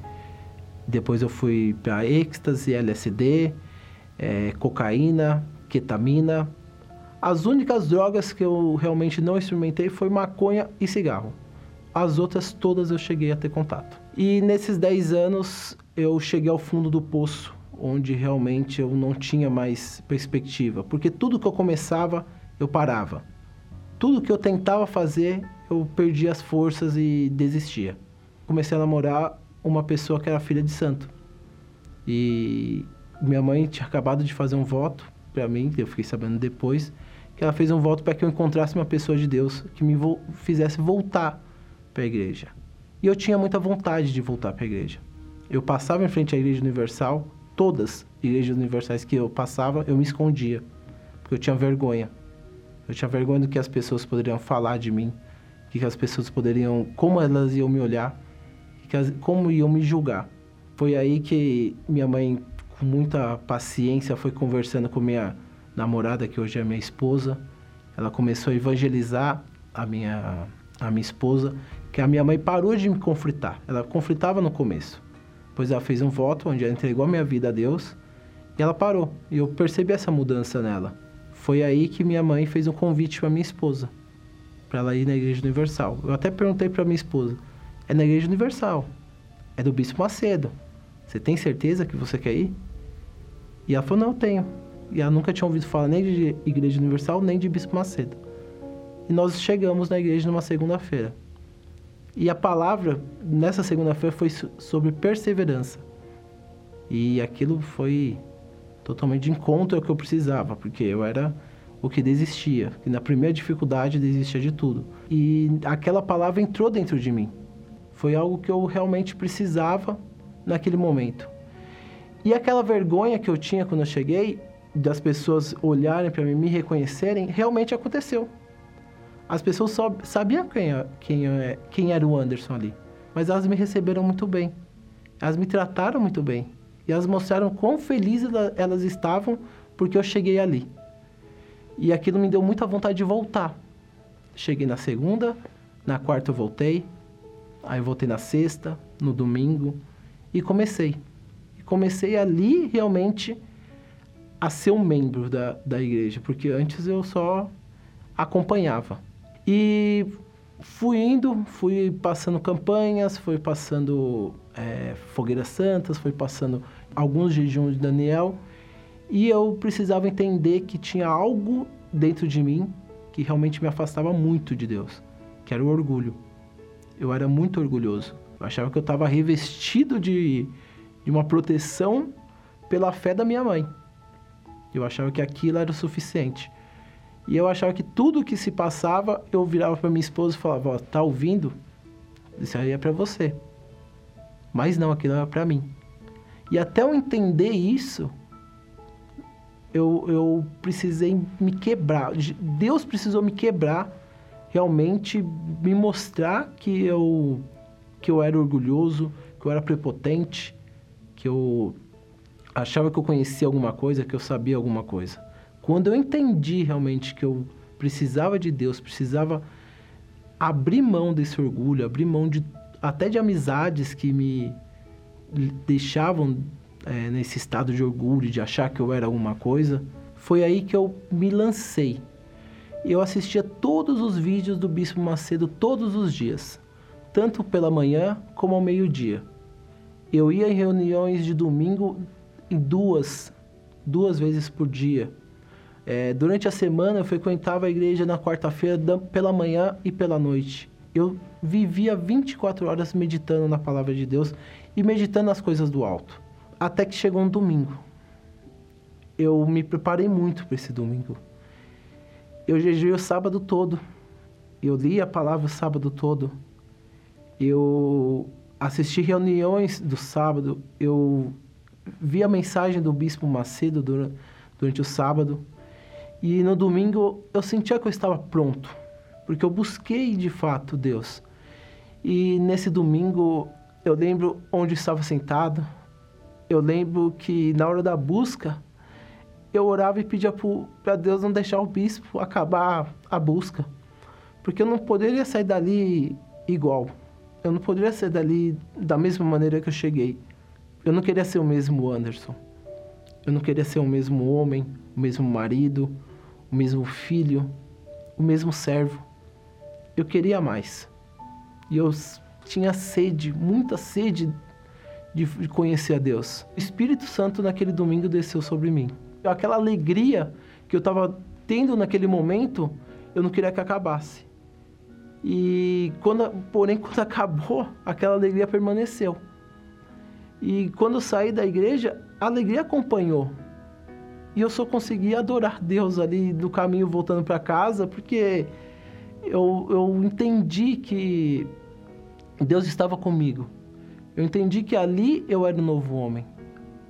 depois eu fui para êxtase, LSD, é, cocaína, ketamina, as únicas drogas que eu realmente não experimentei foi maconha e cigarro. As outras todas eu cheguei a ter contato. E nesses 10 anos eu cheguei ao fundo do poço, onde realmente eu não tinha mais perspectiva, porque tudo que eu começava, eu parava. Tudo que eu tentava fazer, eu perdia as forças e desistia. Comecei a namorar uma pessoa que era filha de santo. E minha mãe tinha acabado de fazer um voto para mim, eu fiquei sabendo depois, que ela fez um voto para que eu encontrasse uma pessoa de Deus que me vo fizesse voltar para a igreja. E eu tinha muita vontade de voltar para a igreja. Eu passava em frente à Igreja Universal, todas as igrejas universais que eu passava, eu me escondia, porque eu tinha vergonha. Eu tinha vergonha do que as pessoas poderiam falar de mim, que as pessoas poderiam, como elas iam me olhar, como iam me julgar. Foi aí que minha mãe, com muita paciência, foi conversando com minha namorada, que hoje é minha esposa. Ela começou a evangelizar a minha, a minha esposa, que a minha mãe parou de me conflitar. Ela conflitava no começo. Depois ela fez um voto onde ela entregou a minha vida a Deus e ela parou. E eu percebi essa mudança nela. Foi aí que minha mãe fez um convite para minha esposa, para ela ir na Igreja Universal. Eu até perguntei para minha esposa: é na Igreja Universal, é do Bispo Macedo. Você tem certeza que você quer ir? E ela falou: Não, eu tenho. E ela nunca tinha ouvido falar nem de Igreja Universal, nem de Bispo Macedo. E nós chegamos na igreja numa segunda-feira. E a palavra nessa segunda-feira foi sobre perseverança. E aquilo foi totalmente de encontro ao que eu precisava, porque eu era o que desistia, que na primeira dificuldade desistia de tudo. E aquela palavra entrou dentro de mim. Foi algo que eu realmente precisava naquele momento. E aquela vergonha que eu tinha quando eu cheguei, das pessoas olharem para mim, me reconhecerem, realmente aconteceu. As pessoas só sabiam quem, quem, quem era o Anderson ali, mas elas me receberam muito bem. Elas me trataram muito bem. E elas mostraram quão felizes elas estavam porque eu cheguei ali. E aquilo me deu muita vontade de voltar. Cheguei na segunda, na quarta eu voltei, aí eu voltei na sexta, no domingo, e comecei. E comecei ali realmente a ser um membro da, da igreja, porque antes eu só acompanhava. E fui indo, fui passando campanhas, fui passando é, fogueiras santas, fui passando alguns jejuns de Daniel, e eu precisava entender que tinha algo dentro de mim que realmente me afastava muito de Deus, que era o orgulho. Eu era muito orgulhoso. Eu achava que eu estava revestido de, de uma proteção pela fé da minha mãe. Eu achava que aquilo era o suficiente. E eu achava que tudo que se passava, eu virava para minha esposa e falava: Ó, tá ouvindo? Isso aí é para você. Mas não, aquilo era para mim. E até eu entender isso, eu, eu precisei me quebrar. Deus precisou me quebrar, realmente me mostrar que eu, que eu era orgulhoso, que eu era prepotente, que eu achava que eu conhecia alguma coisa, que eu sabia alguma coisa. Quando eu entendi realmente que eu precisava de Deus, precisava abrir mão desse orgulho, abrir mão de até de amizades que me deixavam é, nesse estado de orgulho, de achar que eu era alguma coisa, foi aí que eu me lancei. Eu assistia todos os vídeos do Bispo Macedo todos os dias, tanto pela manhã como ao meio-dia. Eu ia em reuniões de domingo em duas, duas vezes por dia. É, durante a semana eu frequentava a igreja na quarta-feira pela manhã e pela noite. Eu vivia 24 horas meditando na palavra de Deus e meditando as coisas do alto. Até que chegou um domingo. Eu me preparei muito para esse domingo. Eu jejuei o sábado todo. Eu li a palavra o sábado todo. Eu assisti reuniões do sábado. Eu vi a mensagem do Bispo Macedo durante, durante o sábado. E no domingo eu sentia que eu estava pronto. Porque eu busquei de fato Deus. E nesse domingo eu lembro onde estava sentado, eu lembro que na hora da busca, eu orava e pedia para Deus não deixar o bispo acabar a busca. Porque eu não poderia sair dali igual. Eu não poderia sair dali da mesma maneira que eu cheguei. Eu não queria ser o mesmo Anderson. Eu não queria ser o mesmo homem, o mesmo marido, o mesmo filho, o mesmo servo. Eu queria mais. E eu tinha sede, muita sede de conhecer a Deus. O Espírito Santo naquele domingo desceu sobre mim. Aquela alegria que eu estava tendo naquele momento, eu não queria que acabasse. E quando, porém, (laughs) quando acabou, aquela alegria permaneceu. E quando eu saí da igreja, a alegria acompanhou. E eu só consegui adorar Deus ali no caminho voltando para casa, porque eu, eu entendi que Deus estava comigo. Eu entendi que ali eu era um novo homem.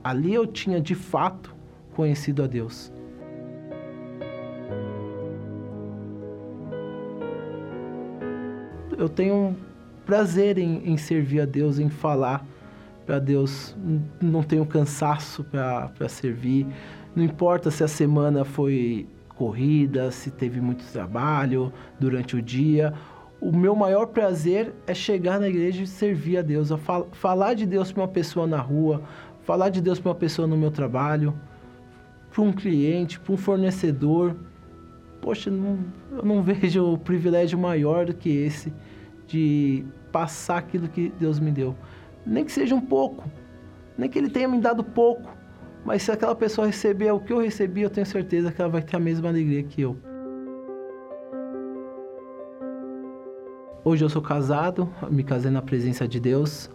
Ali eu tinha de fato conhecido a Deus. Eu tenho prazer em, em servir a Deus, em falar para Deus. Não tenho cansaço para servir. Não importa se a semana foi corrida, se teve muito trabalho durante o dia. O meu maior prazer é chegar na igreja e servir a Deus, a fal falar de Deus para uma pessoa na rua, falar de Deus para uma pessoa no meu trabalho, para um cliente, para um fornecedor. Poxa, não, eu não (laughs) vejo o privilégio maior do que esse de passar aquilo que Deus me deu. Nem que seja um pouco, nem que Ele tenha me dado pouco, mas se aquela pessoa receber o que eu recebi, eu tenho certeza que ela vai ter a mesma alegria que eu. Hoje eu sou casado, me casei na presença de Deus.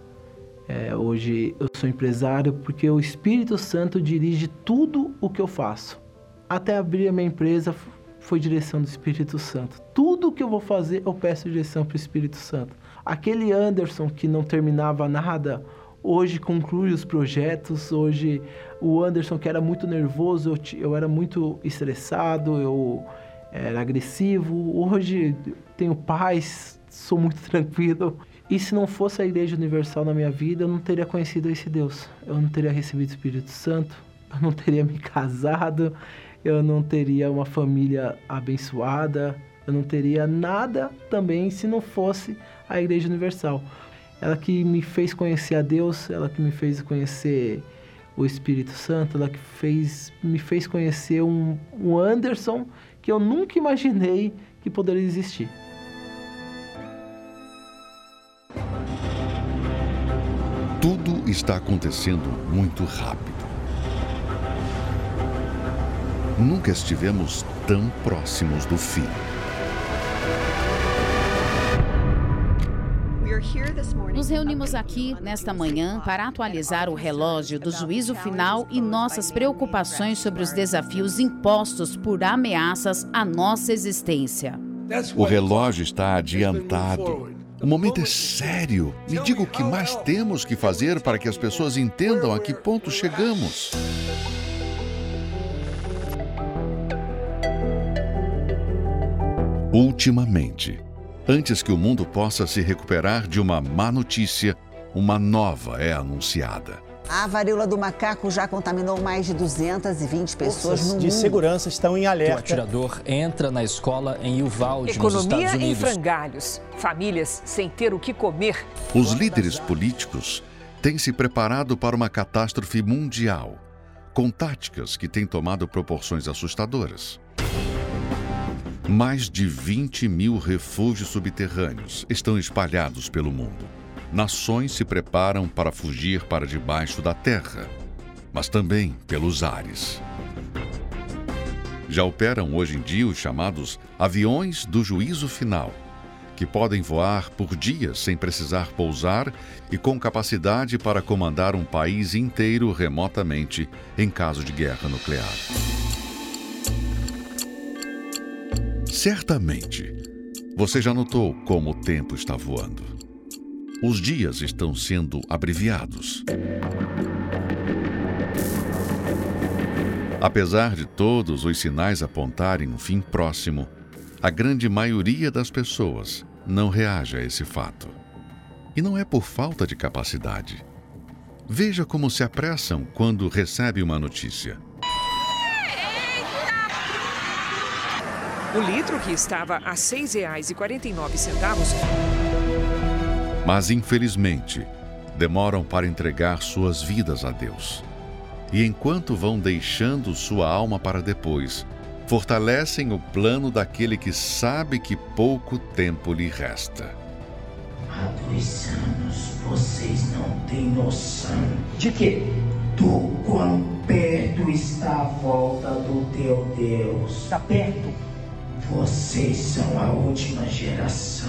É, hoje eu sou empresário porque o Espírito Santo dirige tudo o que eu faço. Até abrir a minha empresa foi direção do Espírito Santo. Tudo que eu vou fazer eu peço direção para o Espírito Santo. Aquele Anderson que não terminava nada, hoje conclui os projetos. Hoje, o Anderson, que era muito nervoso, eu, eu era muito estressado, eu era agressivo. Hoje, tenho paz, sou muito (laughs) tranquilo. E se não fosse a Igreja Universal na minha vida, eu não teria conhecido esse Deus. Eu não teria recebido o Espírito Santo, eu não teria me casado, eu não teria uma família abençoada, eu não teria nada também se não fosse a Igreja Universal ela que me fez conhecer a Deus, ela que me fez conhecer o Espírito Santo, ela que fez, me fez conhecer um, um Anderson que eu nunca imaginei que poderia existir. Tudo está acontecendo muito rápido. Nunca estivemos tão próximos do fim. Nos reunimos aqui nesta manhã para atualizar o relógio do juízo final e nossas preocupações sobre os desafios impostos por ameaças à nossa existência. O relógio está adiantado. O momento é sério. Me diga o que mais temos que fazer para que as pessoas entendam a que ponto chegamos. Ultimamente, Antes que o mundo possa se recuperar de uma má notícia, uma nova é anunciada. A varíola do macaco já contaminou mais de 220 pessoas Forças no de mundo. segurança estão em alerta. O atirador entra na escola em Uvalde, nos Economia Estados em Unidos. frangalhos. Famílias sem ter o que comer. Os líderes políticos têm se preparado para uma catástrofe mundial, com táticas que têm tomado proporções assustadoras. Mais de 20 mil refúgios subterrâneos estão espalhados pelo mundo. Nações se preparam para fugir para debaixo da terra, mas também pelos ares. Já operam hoje em dia os chamados aviões do juízo final, que podem voar por dias sem precisar pousar e com capacidade para comandar um país inteiro remotamente em caso de guerra nuclear. Certamente, você já notou como o tempo está voando. Os dias estão sendo abreviados. Apesar de todos os sinais apontarem um fim próximo, a grande maioria das pessoas não reage a esse fato. E não é por falta de capacidade. Veja como se apressam quando recebe uma notícia. O litro, que estava a R$ 6,49, Mas infelizmente, demoram para entregar suas vidas a Deus. E enquanto vão deixando sua alma para depois, fortalecem o plano daquele que sabe que pouco tempo lhe resta. Há dois anos vocês não têm noção. De quê? Do quão perto está a volta do teu Deus. Está perto? Vocês são a última geração.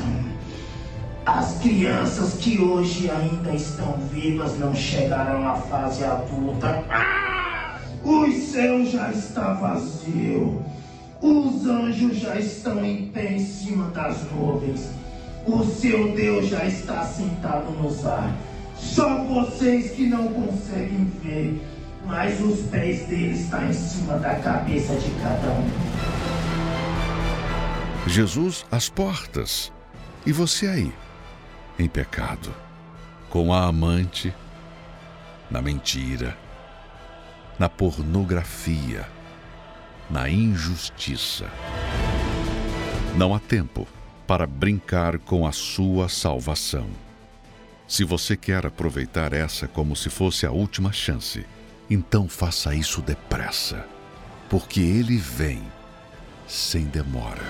As crianças que hoje ainda estão vivas não chegaram à fase adulta. Ah! O céu já está vazio. Os anjos já estão em pé em cima das nuvens. O seu Deus já está sentado nos ar. Só vocês que não conseguem ver, mas os pés dele estão em cima da cabeça de cada um. Jesus às portas. E você aí, em pecado, com a amante, na mentira, na pornografia, na injustiça. Não há tempo para brincar com a sua salvação. Se você quer aproveitar essa como se fosse a última chance, então faça isso depressa, porque ele vem sem demora.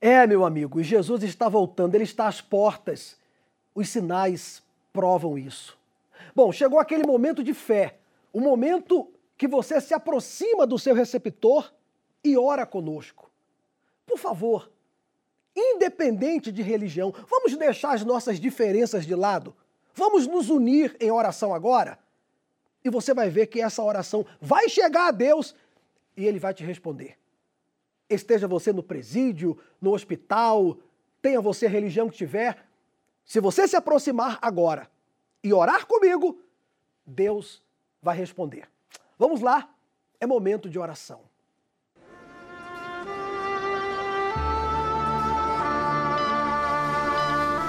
É, meu amigo, Jesus está voltando, ele está às portas. Os sinais provam isso. Bom, chegou aquele momento de fé, o momento que você se aproxima do seu receptor e ora conosco. Por favor, independente de religião, vamos deixar as nossas diferenças de lado. Vamos nos unir em oração agora. E você vai ver que essa oração vai chegar a Deus e ele vai te responder. Esteja você no presídio, no hospital, tenha você a religião que tiver, se você se aproximar agora e orar comigo, Deus vai responder. Vamos lá, é momento de oração.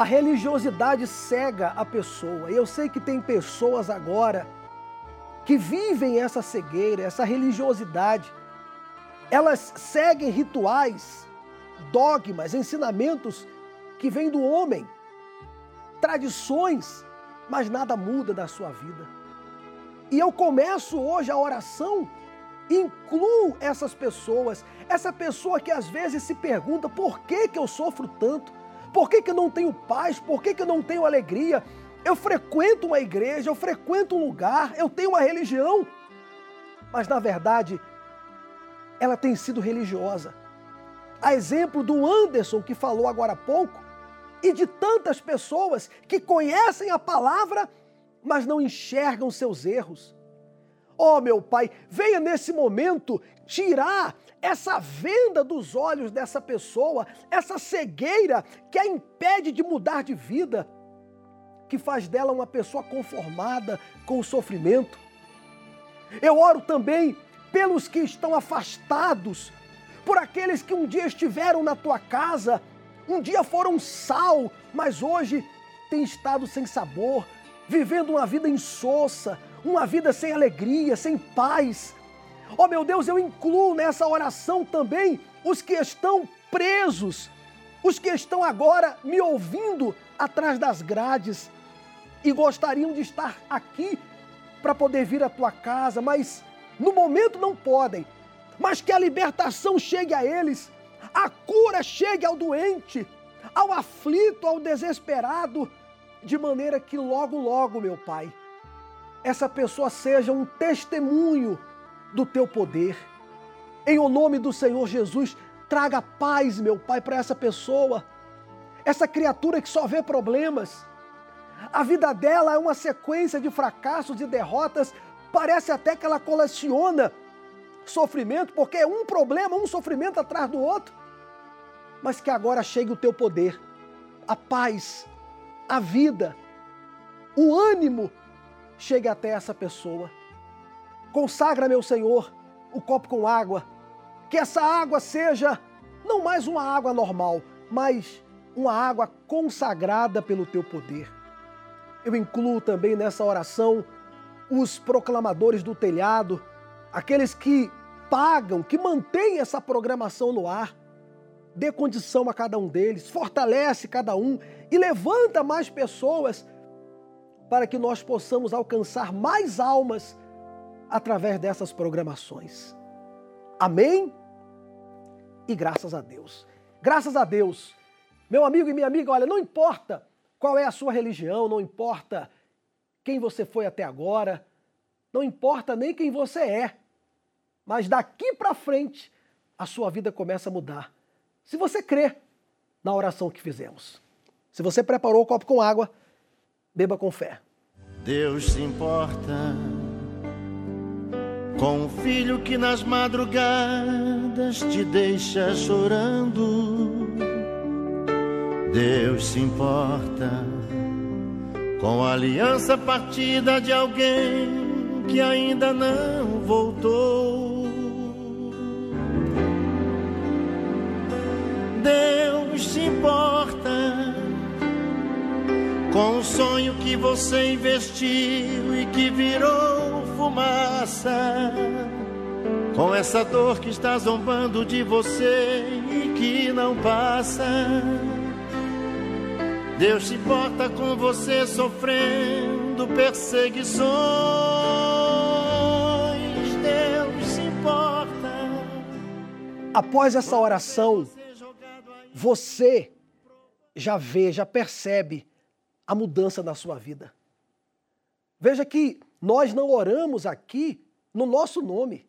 a religiosidade cega a pessoa. Eu sei que tem pessoas agora que vivem essa cegueira, essa religiosidade. Elas seguem rituais, dogmas, ensinamentos que vêm do homem, tradições, mas nada muda na sua vida. E eu começo hoje a oração, incluo essas pessoas, essa pessoa que às vezes se pergunta por que, que eu sofro tanto, por que, que eu não tenho paz, por que, que eu não tenho alegria. Eu frequento uma igreja, eu frequento um lugar, eu tenho uma religião, mas na verdade ela tem sido religiosa. A exemplo do Anderson que falou agora há pouco, e de tantas pessoas que conhecem a palavra, mas não enxergam seus erros. Oh, meu Pai, venha nesse momento tirar essa venda dos olhos dessa pessoa, essa cegueira que a impede de mudar de vida, que faz dela uma pessoa conformada com o sofrimento. Eu oro também pelos que estão afastados, por aqueles que um dia estiveram na tua casa, um dia foram sal, mas hoje têm estado sem sabor, vivendo uma vida insossa, uma vida sem alegria, sem paz. Oh meu Deus, eu incluo nessa oração também os que estão presos, os que estão agora me ouvindo atrás das grades e gostariam de estar aqui para poder vir à tua casa, mas no momento não podem. Mas que a libertação chegue a eles, a cura chegue ao doente, ao aflito, ao desesperado, de maneira que logo, logo, meu Pai, essa pessoa seja um testemunho do teu poder. Em o nome do Senhor Jesus, traga paz, meu Pai, para essa pessoa, essa criatura que só vê problemas. A vida dela é uma sequência de fracassos e derrotas, parece até que ela coleciona sofrimento, porque é um problema, um sofrimento atrás do outro. Mas que agora chegue o teu poder, a paz, a vida, o ânimo chegue até essa pessoa. Consagra, meu Senhor, o copo com água. Que essa água seja não mais uma água normal, mas uma água consagrada pelo teu poder. Eu incluo também nessa oração os proclamadores do telhado, aqueles que pagam, que mantêm essa programação no ar. dê condição a cada um deles, fortalece cada um e levanta mais pessoas para que nós possamos alcançar mais almas através dessas programações. Amém? E graças a Deus. Graças a Deus. Meu amigo e minha amiga, olha, não importa qual é a sua religião, não importa quem você foi até agora, não importa nem quem você é, mas daqui para frente a sua vida começa a mudar. Se você crê na oração que fizemos. Se você preparou o copo com água, beba com fé. Deus se importa com o filho que nas madrugadas te deixa chorando. Deus se importa com a aliança partida de alguém que ainda não voltou. Deus se importa com o sonho que você investiu e que virou fumaça. Com essa dor que está zombando de você e que não passa. Deus se importa com você sofrendo perseguições. Deus se importa. Após essa oração, você já vê, já percebe a mudança na sua vida. Veja que nós não oramos aqui no nosso nome.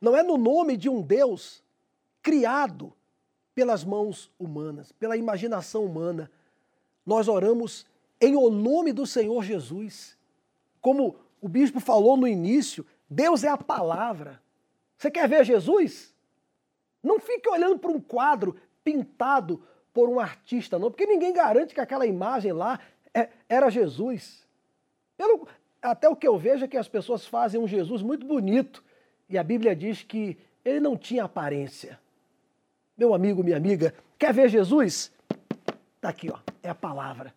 Não é no nome de um Deus criado pelas mãos humanas, pela imaginação humana. Nós oramos em o nome do Senhor Jesus. Como o bispo falou no início, Deus é a palavra. Você quer ver Jesus? Não fique olhando para um quadro pintado por um artista, não, porque ninguém garante que aquela imagem lá é, era Jesus. Pelo, até o que eu vejo é que as pessoas fazem um Jesus muito bonito e a Bíblia diz que ele não tinha aparência. Meu amigo, minha amiga, quer ver Jesus? Está aqui, ó, é a palavra.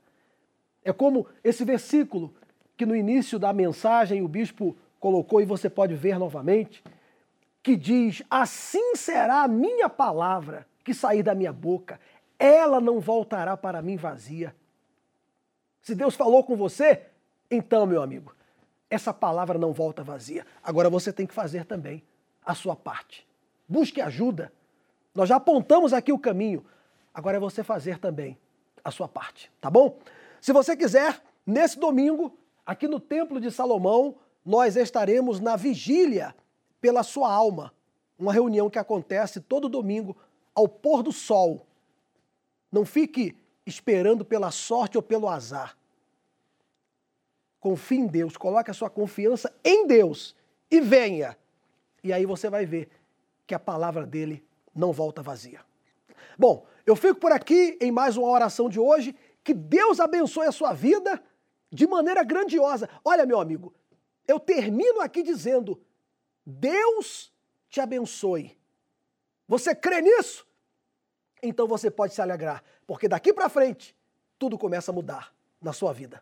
É como esse versículo que no início da mensagem o bispo colocou e você pode ver novamente, que diz: Assim será a minha palavra que sair da minha boca, ela não voltará para mim vazia. Se Deus falou com você, então, meu amigo, essa palavra não volta vazia. Agora você tem que fazer também a sua parte. Busque ajuda. Nós já apontamos aqui o caminho. Agora é você fazer também a sua parte, tá bom? Se você quiser, nesse domingo, aqui no Templo de Salomão, nós estaremos na vigília pela sua alma. Uma reunião que acontece todo domingo ao pôr do sol. Não fique esperando pela sorte ou pelo azar. Confie em Deus, coloque a sua confiança em Deus e venha. E aí você vai ver que a palavra dele não volta vazia. Bom, eu fico por aqui em mais uma oração de hoje. Que Deus abençoe a sua vida de maneira grandiosa. Olha, meu amigo, eu termino aqui dizendo: Deus te abençoe. Você crê nisso? Então você pode se alegrar, porque daqui para frente tudo começa a mudar na sua vida.